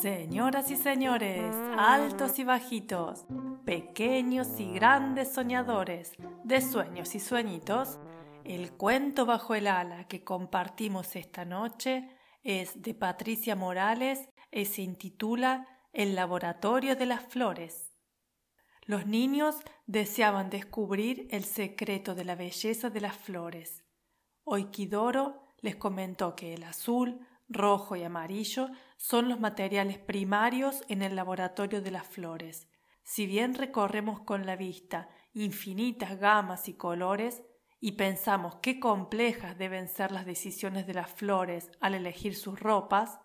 Señoras y señores, altos y bajitos, pequeños y grandes soñadores, de sueños y sueñitos, el cuento bajo el ala que compartimos esta noche es de Patricia Morales y se intitula El laboratorio de las flores. Los niños deseaban descubrir el secreto de la belleza de las flores. Oikidoro les comentó que el azul, rojo y amarillo son los materiales primarios en el laboratorio de las flores. Si bien recorremos con la vista infinitas gamas y colores, y pensamos qué complejas deben ser las decisiones de las flores al elegir sus ropas,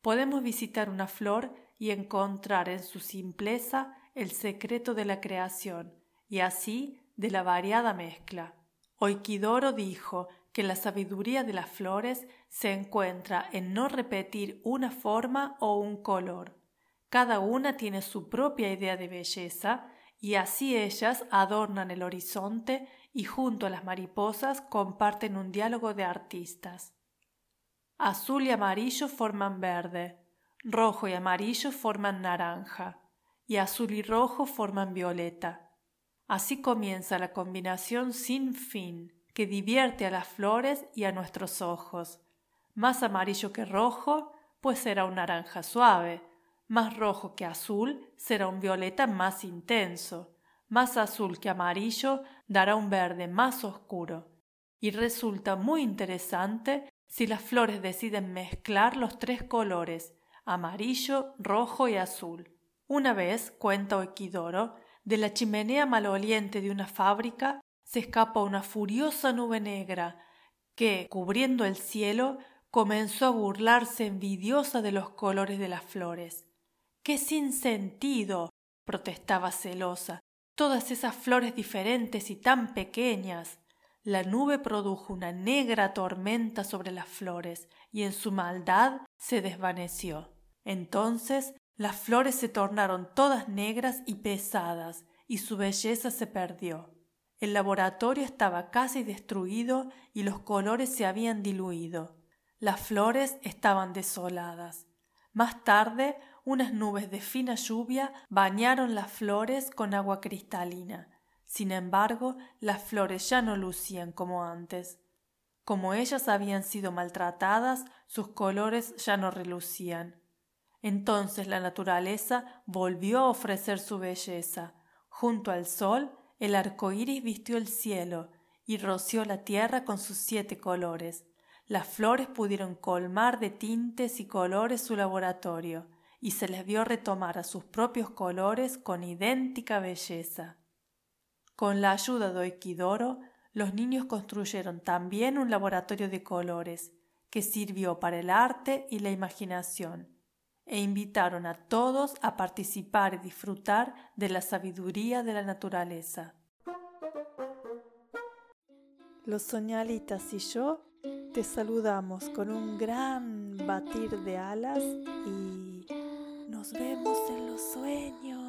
podemos visitar una flor y encontrar en su simpleza el secreto de la creación y así de la variada mezcla. Oikidoro dijo que la sabiduría de las flores se encuentra en no repetir una forma o un color. Cada una tiene su propia idea de belleza y así ellas adornan el horizonte y junto a las mariposas comparten un diálogo de artistas. Azul y amarillo forman verde, rojo y amarillo forman naranja, y azul y rojo forman violeta. Así comienza la combinación sin fin que divierte a las flores y a nuestros ojos. Más amarillo que rojo, pues será un naranja suave, más rojo que azul será un violeta más intenso, más azul que amarillo dará un verde más oscuro. Y resulta muy interesante si las flores deciden mezclar los tres colores, amarillo, rojo y azul. Una vez, cuenta Equidoro, de la chimenea maloliente de una fábrica se escapa una furiosa nube negra que, cubriendo el cielo, comenzó a burlarse envidiosa de los colores de las flores. ¡Qué sin sentido! protestaba celosa. Todas esas flores diferentes y tan pequeñas. La nube produjo una negra tormenta sobre las flores y en su maldad se desvaneció. Entonces las flores se tornaron todas negras y pesadas y su belleza se perdió. El laboratorio estaba casi destruido y los colores se habían diluido. Las flores estaban desoladas. Más tarde, unas nubes de fina lluvia bañaron las flores con agua cristalina. Sin embargo, las flores ya no lucían como antes. Como ellas habían sido maltratadas, sus colores ya no relucían. Entonces la naturaleza volvió a ofrecer su belleza. Junto al sol, el arco iris vistió el cielo y roció la tierra con sus siete colores. Las flores pudieron colmar de tintes y colores su laboratorio, y se les vio retomar a sus propios colores con idéntica belleza. Con la ayuda de Oikidoro, los niños construyeron también un laboratorio de colores, que sirvió para el arte y la imaginación, e invitaron a todos a participar y disfrutar de la sabiduría de la naturaleza. Los soñalitas y yo te saludamos con un gran batir de alas y nos vemos en los sueños.